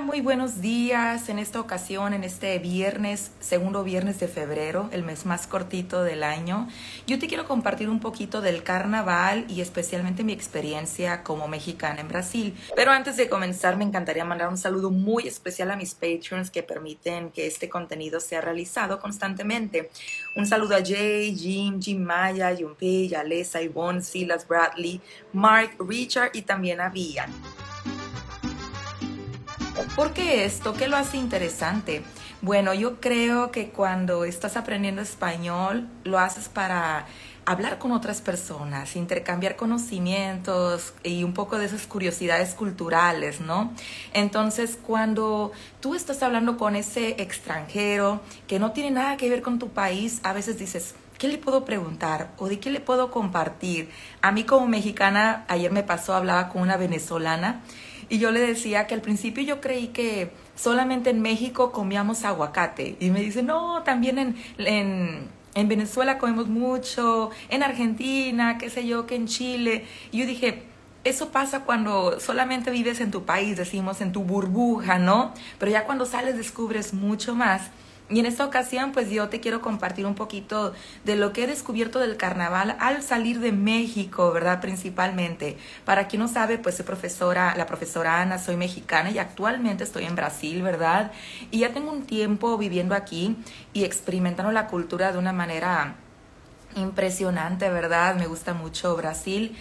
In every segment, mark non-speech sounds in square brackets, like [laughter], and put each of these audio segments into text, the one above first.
muy buenos días. En esta ocasión, en este viernes, segundo viernes de febrero, el mes más cortito del año, yo te quiero compartir un poquito del carnaval y especialmente mi experiencia como mexicana en Brasil. Pero antes de comenzar, me encantaría mandar un saludo muy especial a mis patrons que permiten que este contenido sea realizado constantemente. Un saludo a Jay, Jim, Jim Maya, Junpei, Alessa, Yvonne, Silas, Bradley, Mark, Richard y también a Vian. ¿Por qué esto? ¿Qué lo hace interesante? Bueno, yo creo que cuando estás aprendiendo español, lo haces para hablar con otras personas, intercambiar conocimientos y un poco de esas curiosidades culturales, ¿no? Entonces, cuando tú estás hablando con ese extranjero que no tiene nada que ver con tu país, a veces dices, ¿qué le puedo preguntar o de qué le puedo compartir? A mí como mexicana, ayer me pasó, hablaba con una venezolana y yo le decía que al principio yo creí que solamente en México comíamos aguacate. Y me dice, no, también en, en, en Venezuela comemos mucho, en Argentina, qué sé yo, que en Chile. Y yo dije, eso pasa cuando solamente vives en tu país, decimos en tu burbuja, ¿no? Pero ya cuando sales descubres mucho más. Y en esta ocasión, pues yo te quiero compartir un poquito de lo que he descubierto del carnaval al salir de México, ¿verdad? Principalmente. Para quien no sabe, pues soy profesora, la profesora Ana, soy mexicana y actualmente estoy en Brasil, ¿verdad? Y ya tengo un tiempo viviendo aquí y experimentando la cultura de una manera impresionante, ¿verdad? Me gusta mucho Brasil.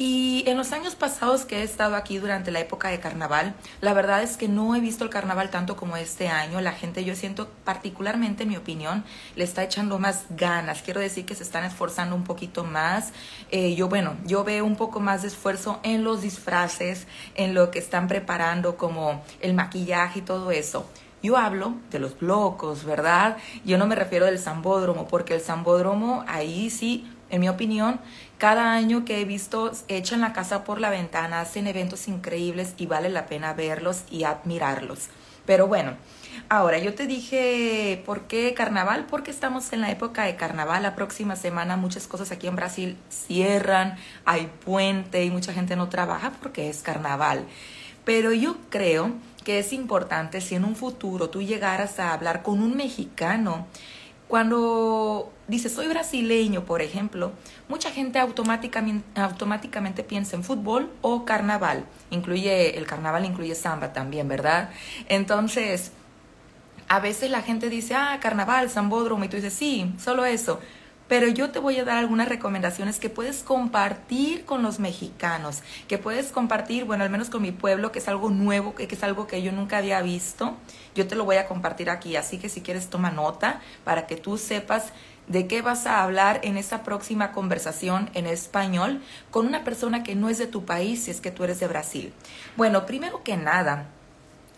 Y en los años pasados que he estado aquí durante la época de carnaval, la verdad es que no he visto el carnaval tanto como este año. La gente, yo siento particularmente, en mi opinión, le está echando más ganas. Quiero decir que se están esforzando un poquito más. Eh, yo, bueno, yo veo un poco más de esfuerzo en los disfraces, en lo que están preparando como el maquillaje y todo eso. Yo hablo de los locos, ¿verdad? Yo no me refiero del zambódromo, porque el zambódromo ahí sí en mi opinión, cada año que he visto echan la casa por la ventana, hacen eventos increíbles y vale la pena verlos y admirarlos. Pero bueno, ahora yo te dije, ¿por qué carnaval? Porque estamos en la época de carnaval. La próxima semana muchas cosas aquí en Brasil cierran, hay puente y mucha gente no trabaja porque es carnaval. Pero yo creo que es importante si en un futuro tú llegaras a hablar con un mexicano, cuando dice soy brasileño, por ejemplo, mucha gente automáticamente, automáticamente piensa en fútbol o carnaval. Incluye, el carnaval incluye samba también, ¿verdad? Entonces, a veces la gente dice, ah, carnaval, sambódromo, y tú dices, sí, solo eso pero yo te voy a dar algunas recomendaciones que puedes compartir con los mexicanos, que puedes compartir, bueno, al menos con mi pueblo, que es algo nuevo, que es algo que yo nunca había visto. Yo te lo voy a compartir aquí, así que si quieres toma nota para que tú sepas de qué vas a hablar en esa próxima conversación en español con una persona que no es de tu país, si es que tú eres de Brasil. Bueno, primero que nada,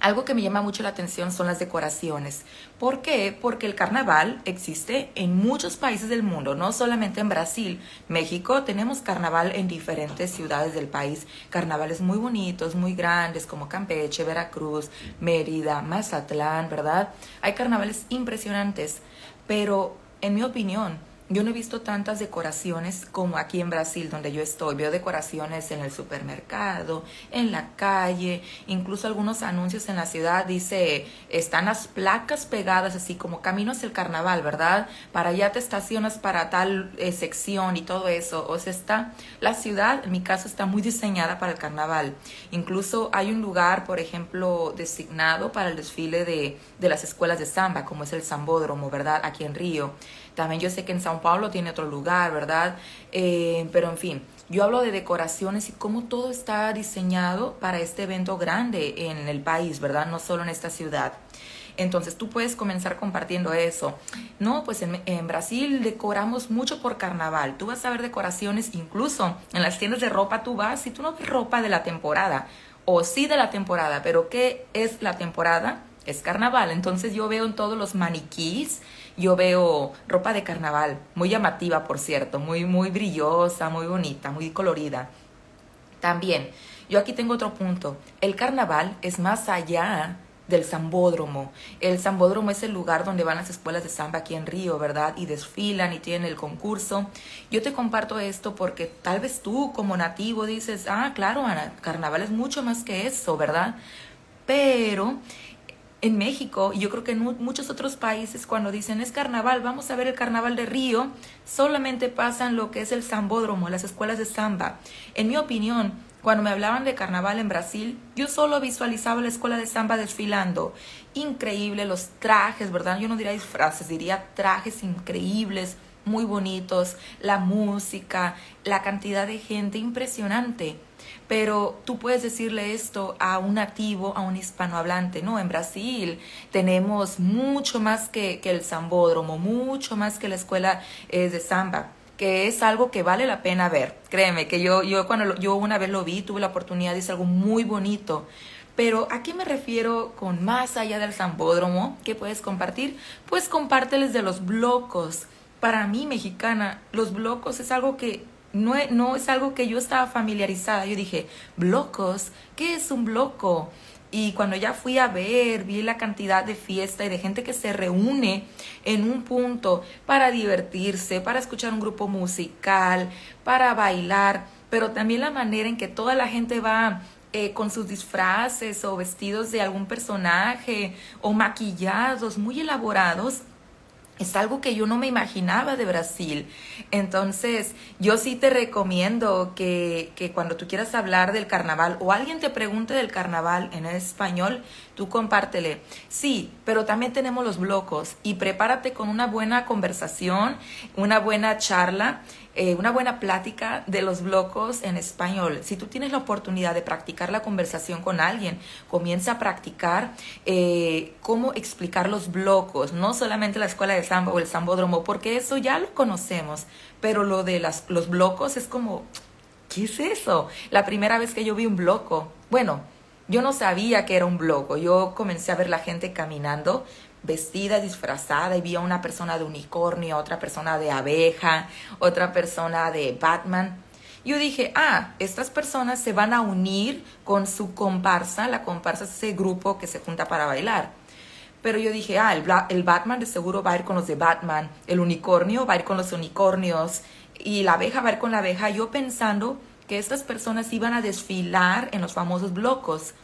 algo que me llama mucho la atención son las decoraciones. ¿Por qué? Porque el carnaval existe en muchos países del mundo, no solamente en Brasil. México tenemos carnaval en diferentes ciudades del país. Carnavales muy bonitos, muy grandes, como Campeche, Veracruz, Mérida, Mazatlán, ¿verdad? Hay carnavales impresionantes, pero en mi opinión, yo no he visto tantas decoraciones como aquí en Brasil, donde yo estoy. Veo decoraciones en el supermercado, en la calle, incluso algunos anuncios en la ciudad. Dice, están las placas pegadas así como camino hacia el carnaval, ¿verdad? Para allá te estacionas para tal eh, sección y todo eso. O sea, está, la ciudad, en mi caso, está muy diseñada para el carnaval. Incluso hay un lugar, por ejemplo, designado para el desfile de, de las escuelas de samba, como es el Zambódromo, ¿verdad? Aquí en Río. También yo sé que en Sao Paulo tiene otro lugar, ¿verdad? Eh, pero en fin, yo hablo de decoraciones y cómo todo está diseñado para este evento grande en el país, ¿verdad? No solo en esta ciudad. Entonces tú puedes comenzar compartiendo eso. No, pues en, en, Brasil decoramos mucho por carnaval. Tú vas a ver decoraciones, incluso en las tiendas de ropa tú vas y tú no ves ropa de la temporada. O sí de la temporada, pero ¿qué es la temporada? Es carnaval. Entonces yo veo en todos los maniquís yo veo ropa de carnaval, muy llamativa, por cierto, muy, muy brillosa, muy bonita, muy colorida. También, yo aquí tengo otro punto. El carnaval es más allá del zambódromo. El zambódromo es el lugar donde van las escuelas de samba aquí en Río, ¿verdad? Y desfilan y tienen el concurso. Yo te comparto esto porque tal vez tú como nativo dices, ah, claro, Ana, carnaval es mucho más que eso, ¿verdad? Pero en México, y yo creo que en muchos otros países, cuando dicen es carnaval, vamos a ver el carnaval de Río, solamente pasan lo que es el zambódromo, las escuelas de samba. En mi opinión, cuando me hablaban de carnaval en Brasil, yo solo visualizaba la escuela de samba desfilando. Increíble los trajes, ¿verdad? Yo no diría disfraces, diría trajes increíbles, muy bonitos, la música, la cantidad de gente impresionante. Pero tú puedes decirle esto a un nativo, a un hispanohablante. No, en Brasil tenemos mucho más que, que el zambódromo, mucho más que la escuela eh, de samba que es algo que vale la pena ver. Créeme que yo, yo cuando yo una vez lo vi, tuve la oportunidad, es algo muy bonito. Pero ¿a qué me refiero con más allá del zambódromo? ¿Qué puedes compartir? Pues compárteles de los blocos. Para mí, mexicana, los blocos es algo que no, no es algo que yo estaba familiarizada. Yo dije, blocos, ¿qué es un bloco? Y cuando ya fui a ver, vi la cantidad de fiesta y de gente que se reúne en un punto para divertirse, para escuchar un grupo musical, para bailar, pero también la manera en que toda la gente va eh, con sus disfraces o vestidos de algún personaje o maquillados muy elaborados es algo que yo no me imaginaba de Brasil. Entonces, yo sí te recomiendo que, que, cuando tú quieras hablar del carnaval o alguien te pregunte del carnaval en español, tú compártele. Sí, pero también tenemos los blocos y prepárate con una buena conversación, una buena charla eh, una buena plática de los blocos en español. Si tú tienes la oportunidad de practicar la conversación con alguien, comienza a practicar eh, cómo explicar los blocos, no solamente la escuela de samba o el sambódromo, porque eso ya lo conocemos, pero lo de las, los blocos es como, ¿qué es eso? La primera vez que yo vi un bloco, bueno, yo no sabía que era un bloco, yo comencé a ver la gente caminando, vestida, disfrazada, y vi a una persona de unicornio, otra persona de abeja, otra persona de Batman. Yo dije, ah, estas personas se van a unir con su comparsa, la comparsa es ese grupo que se junta para bailar. Pero yo dije, ah, el, el Batman de seguro va a ir con los de Batman, el unicornio va a ir con los unicornios y la abeja va a ir con la abeja. Yo pensando que estas personas iban a desfilar en los famosos blocos.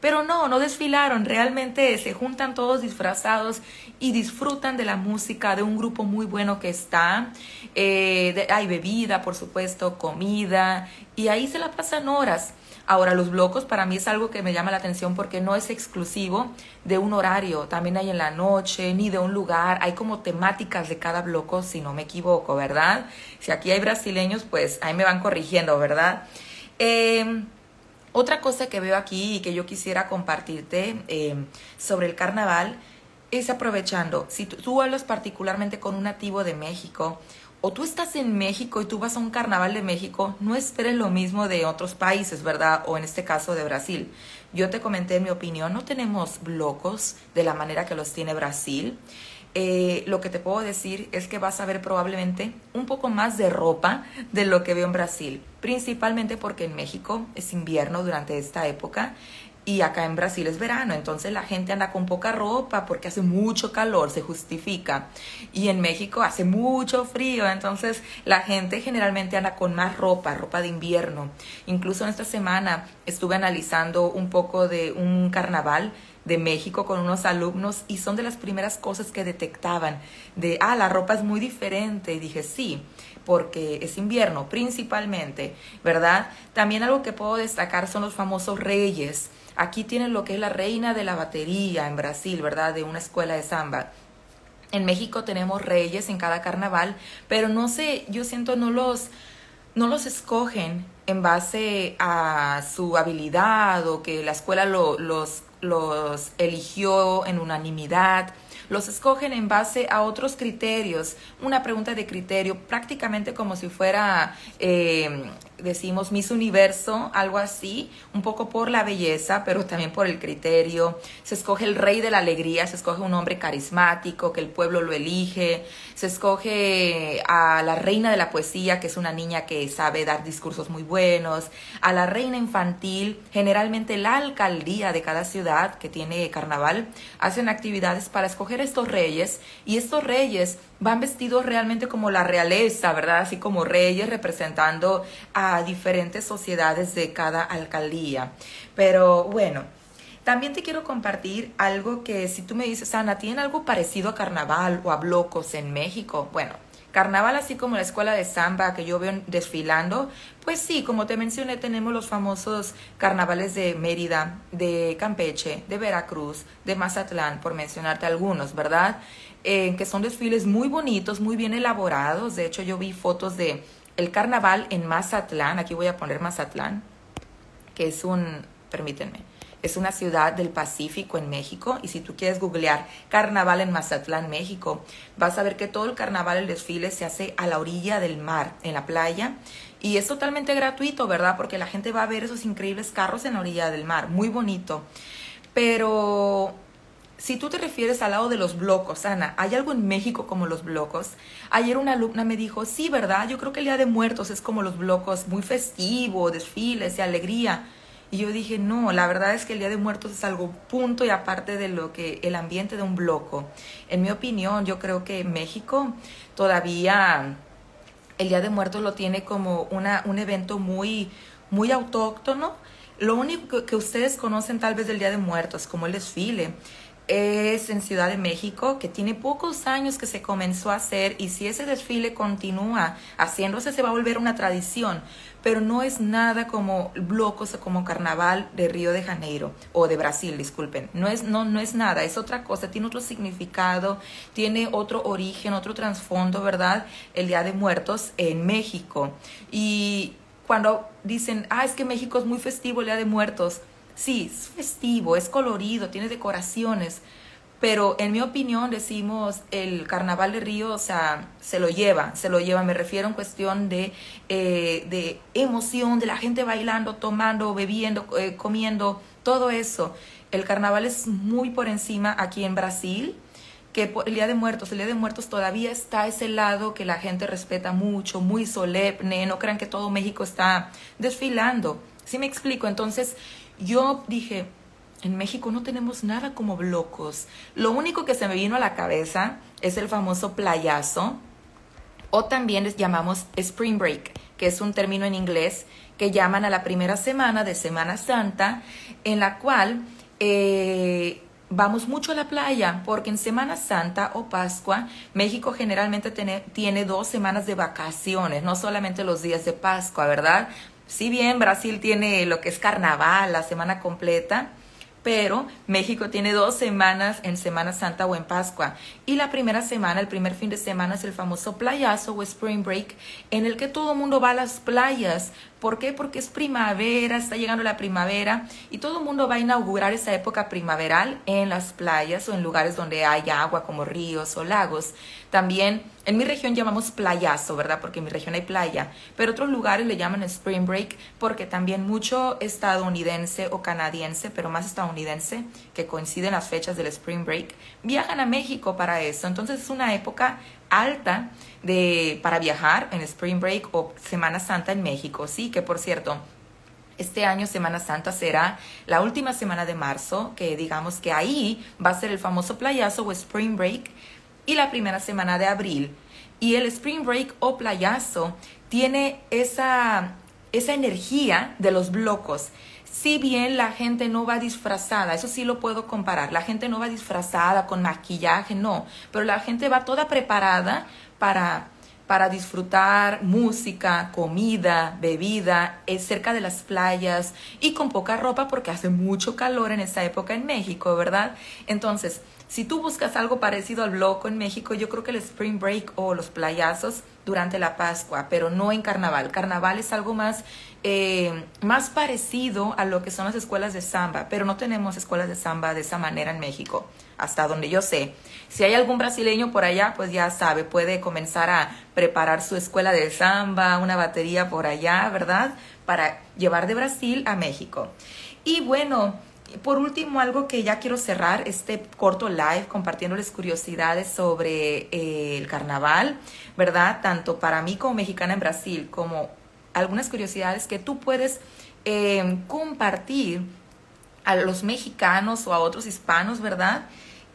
Pero no, no desfilaron, realmente se juntan todos disfrazados y disfrutan de la música de un grupo muy bueno que está. Eh, hay bebida, por supuesto, comida, y ahí se la pasan horas. Ahora, los blocos para mí es algo que me llama la atención porque no es exclusivo de un horario, también hay en la noche, ni de un lugar, hay como temáticas de cada bloco, si no me equivoco, ¿verdad? Si aquí hay brasileños, pues ahí me van corrigiendo, ¿verdad? Eh, otra cosa que veo aquí y que yo quisiera compartirte em, sobre el carnaval es aprovechando, si tú, hablas particularmente con un nativo de México o tú estás en México y tú vas a un carnaval de México, no esperes lo mismo de otros países, ¿verdad? O en este caso de Brasil. Yo te comenté mi opinión, no tenemos blocos de la manera que los tiene Brasil. Eh, lo que te puedo decir es que vas a ver probablemente un poco más de ropa de lo que veo en Brasil, principalmente porque en México es invierno durante esta época y acá en Brasil es verano, entonces la gente anda con poca ropa porque hace mucho calor, se justifica. Y en México hace mucho frío, entonces la gente generalmente anda con más ropa, ropa de invierno. Incluso en esta semana estuve analizando un poco de un carnaval de México con unos alumnos y son de las primeras cosas que detectaban de, ah, la ropa es muy diferente. Y dije, sí, porque es invierno principalmente, ¿verdad? También algo que puedo destacar son los famosos reyes. Aquí tienen lo que es la reina de la batería en Brasil, ¿verdad? De una escuela de samba. En México tenemos reyes en cada carnaval, pero no sé, yo siento no los no los escogen en base a su habilidad o que la escuela lo, los los eligió en unanimidad, los escogen en base a otros criterios, una pregunta de criterio, prácticamente como si fuera, eh, decimos, Miss Universo, algo así, un poco por la belleza, pero también por el criterio. Se escoge el rey de la alegría, se escoge un hombre carismático, que el pueblo lo elige, se escoge a la reina de la poesía, que es una niña que sabe dar discursos muy buenos, a la reina infantil, generalmente la alcaldía de cada ciudad que tiene carnaval, hacen actividades para escoger estos reyes. Y estos reyes van vestidos realmente como la realeza, ¿verdad? Así como reyes representando a diferentes sociedades de cada alcaldía. Pero bueno, También te quiero compartir algo que si tú me dices, Ana, ¿tiene algo parecido a carnaval o a blocos en México? Bueno, Carnaval, así como la escuela de samba que yo veo desfilando, pues sí, como te mencioné, tenemos los famosos carnavales de Mérida, de Campeche, de Veracruz, de Mazatlán, por mencionarte algunos, ¿verdad? Eh, que son desfiles muy bonitos, muy bien elaborados. De hecho, yo vi fotos de el carnaval en Mazatlán. Aquí voy a poner Mazatlán, que es un, permítanme, es una ciudad del Pacífico en México y si tú quieres googlear carnaval en Mazatlán, México, vas a ver que todo el carnaval, el desfile se hace a la orilla del mar, en la playa. Y es totalmente gratuito, ¿verdad? Porque la gente va a ver esos increíbles carros en la orilla del mar, muy bonito. Pero si tú te refieres al lado de los blocos, Ana, ¿hay algo en México como los blocos? Ayer una alumna me dijo, sí, ¿verdad? Yo creo que el Día de Muertos es como los blocos, muy festivo, desfiles y alegría. Y yo dije, no, la verdad es que el Día de Muertos es algo punto y aparte de lo que el ambiente de un bloco. En mi opinión, yo creo que México todavía el Día de Muertos lo tiene como una, un evento muy, muy autóctono. Lo único que ustedes conocen tal vez del Día de Muertos, como el desfile, es en Ciudad de México, que tiene pocos años que se comenzó a hacer y si ese desfile continúa haciéndose se va a volver una tradición, pero no es nada como blocos o como carnaval de Río de Janeiro o de Brasil, disculpen. No es, no, no es nada, es otra cosa, tiene otro significado, tiene otro origen, otro trasfondo, ¿verdad? El Día de Muertos en México. Y cuando dicen, ah, es que México es muy festivo el Día de Muertos, Sí, es festivo, es colorido, tiene decoraciones, pero en mi opinión decimos el carnaval de Río, o sea, se lo lleva, se lo lleva, me refiero en cuestión de, eh, de emoción, de la gente bailando, tomando, bebiendo, eh, comiendo, todo eso. El carnaval es muy por encima aquí en Brasil, que el Día de Muertos, el Día de Muertos todavía está ese lado que la gente respeta mucho, muy solemne, no crean que todo México está desfilando. ¿Sí me explico? Entonces, yo dije, en México no tenemos nada como blocos. Lo único que se me vino a la cabeza es el famoso playazo, o también les llamamos Spring Break, que es un término en inglés que llaman a la primera semana de Semana Santa, en la cual eh, vamos mucho a la playa, porque en Semana Santa o Pascua, México generalmente tiene, tiene dos semanas de vacaciones, no solamente los días de Pascua, ¿verdad? Si bien Brasil tiene lo que es carnaval, la semana completa, pero México tiene dos semanas en Semana Santa o en Pascua. Y la primera semana, el primer fin de semana es el famoso playazo o Spring Break, en el que todo el mundo va a las playas. ¿Por qué? Porque es primavera, está llegando la primavera y todo el mundo va a inaugurar esa época primaveral en las playas o en lugares donde hay agua como ríos o lagos. También en mi región llamamos playazo, ¿verdad? Porque en mi región hay playa, pero otros lugares le llaman spring break porque también mucho estadounidense o canadiense, pero más estadounidense, que coinciden las fechas del spring break, viajan a México para eso. Entonces es una época alta para viajar en spring break o Semana Santa en México, sí, que por cierto, este año Semana Santa será la última semana de marzo, que digamos que ahí va a ser el famoso playazo o spring break y la primera semana de abril. Y el Spring Break o playazo tiene esa, esa energía de los blocos. Si bien la gente no va disfrazada, eso sí lo puedo comparar, la gente no va disfrazada con maquillaje, no, pero la gente va toda preparada para, para disfrutar música, comida, bebida, eh, cerca de las playas y con poca ropa porque hace mucho calor en esa época en México, ¿verdad? Entonces, si tú buscas algo parecido al bloco en México, yo creo que el Spring Break o los playazos durante la Pascua, pero no en carnaval. Carnaval es algo más, eh, más parecido a lo que son las escuelas de samba, pero no tenemos escuelas de samba de esa manera en México, hasta donde yo sé. Si hay algún brasileño por allá, pues ya sabe, puede comenzar a preparar su escuela de samba, una batería por allá, ¿verdad? Para llevar de Brasil a México. Y bueno, por último, algo que ya quiero cerrar este corto live compartiéndoles curiosidades sobre eh, el carnaval, ¿verdad? Tanto para mí como mexicana en Brasil, como algunas curiosidades que tú puedes eh, compartir a los mexicanos o a otros hispanos, ¿verdad?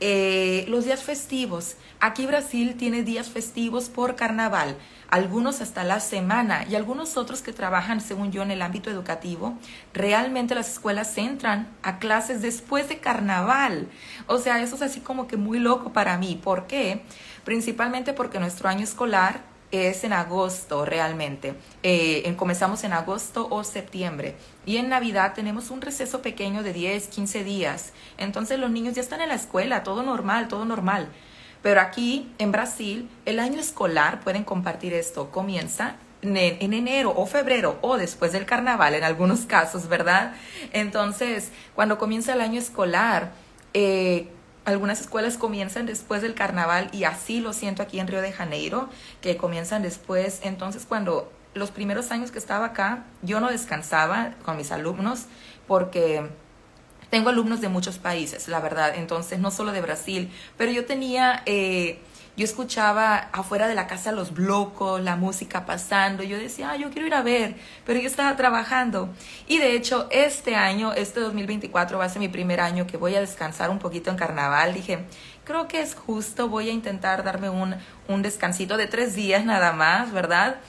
Eh, los días festivos. Aquí Brasil tiene días festivos por carnaval, algunos hasta la semana y algunos otros que trabajan, según yo, en el ámbito educativo. Realmente las escuelas entran a clases después de carnaval. O sea, eso es así como que muy loco para mí. ¿Por qué? Principalmente porque nuestro año escolar es en agosto realmente. Eh, comenzamos en agosto o septiembre. Y en Navidad tenemos un receso pequeño de 10, 15 días. Entonces los niños ya están en la escuela, todo normal, todo normal. Pero aquí en Brasil, el año escolar, pueden compartir esto, comienza en, enero o febrero o después del carnaval en algunos [laughs] casos, ¿verdad? Entonces, cuando comienza el año escolar, eh, algunas escuelas comienzan después del carnaval y así lo siento aquí en Río de Janeiro, que comienzan después. Entonces, cuando los primeros años que estaba acá, yo no descansaba con mis alumnos porque tengo alumnos de muchos países, la verdad, entonces no solo de Brasil, pero yo tenía eh, yo escuchaba afuera de la casa los blocos, la música pasando. Yo decía, ah, yo quiero ir a ver, pero yo estaba trabajando. Y de hecho, este año, este 2024 va a ser mi primer año que voy a descansar un poquito en carnaval. Dije, creo que es justo, voy a intentar darme un, un descansito de tres días nada más, ¿verdad?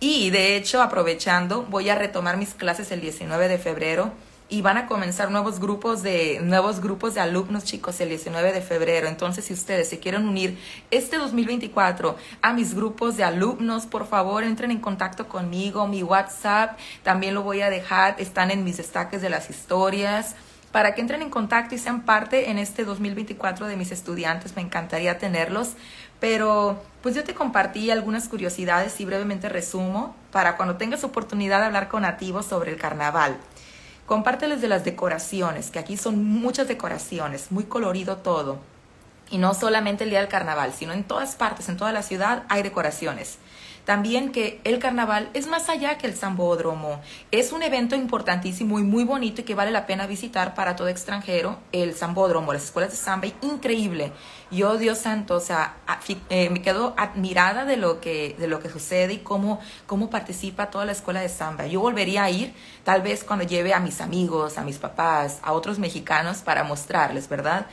Y de hecho, aprovechando, voy a retomar mis clases el 19 de febrero y van a comenzar nuevos grupos de nuevos grupos de alumnos chicos el 19 de febrero. Entonces, si ustedes se quieren unir este 2024 a mis grupos de alumnos, por favor, entren en contacto conmigo, mi WhatsApp también lo voy a dejar, están en mis destaques de las historias para que entren en contacto y sean parte en este 2024 de mis estudiantes. Me encantaría tenerlos. Pero pues yo te compartí algunas curiosidades y brevemente resumo para cuando tengas oportunidad de hablar con nativos sobre el carnaval. Compárteles de las decoraciones, que aquí son muchas decoraciones, muy colorido todo. Y no solamente el día del carnaval, sino en todas partes, en toda la ciudad hay decoraciones. También que el carnaval es más allá que el Zambódromo. Es un evento importantísimo y muy bonito y que vale la pena visitar para todo extranjero. El Zambódromo, las escuelas de samba, increíble. Yo, Dios santo, o sea, eh, me quedo admirada de lo que, de lo que sucede y cómo, cómo participa toda la escuela de samba. Yo volvería a ir, tal vez cuando lleve a mis amigos, a mis papás, a otros mexicanos para mostrarles, ¿verdad?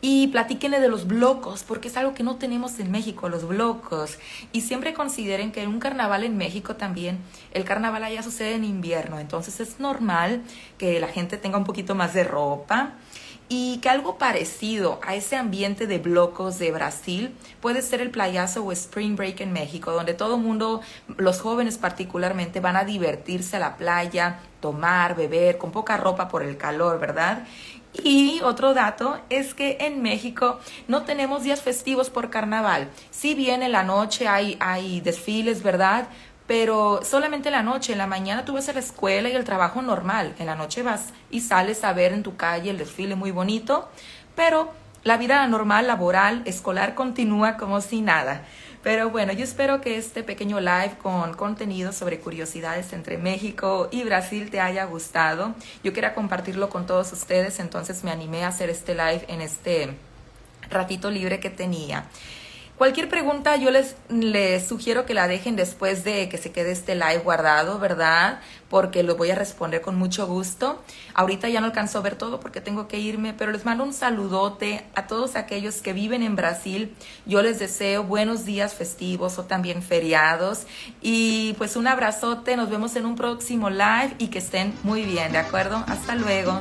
Y platíquenle de los blocos, porque es algo que no tenemos en México, los blocos. Y siempre consideren que un carnaval en México también, el carnaval allá sucede en invierno, entonces es normal que la gente tenga un poquito más de ropa y que algo parecido a ese ambiente de blocos de Brasil puede ser el playazo o spring break en México, donde todo el mundo, los jóvenes particularmente, van a divertirse a la playa, tomar, beber, con poca ropa por el calor, ¿verdad? Y otro dato es que en México no tenemos días festivos por carnaval. Si bien en la noche hay, hay desfiles, ¿verdad? Pero solamente en la noche, en la mañana tú vas a la escuela y el trabajo normal. En la noche vas y sales a ver en tu calle el desfile muy bonito, pero la vida normal, laboral, escolar continúa como si nada. Pero bueno, yo espero que este pequeño live con contenido sobre curiosidades entre México y Brasil te haya gustado. Yo quería compartirlo con todos ustedes, entonces me animé a hacer este live en este ratito libre que tenía. Cualquier pregunta yo les, les sugiero que la dejen después de que se quede este live guardado, ¿verdad? Porque lo voy a responder con mucho gusto. Ahorita ya no alcanzo a ver todo porque tengo que irme, pero les mando un saludote a todos aquellos que viven en Brasil. Yo les deseo buenos días festivos o también feriados. Y pues un abrazote, nos vemos en un próximo live y que estén muy bien, ¿de acuerdo? Hasta luego.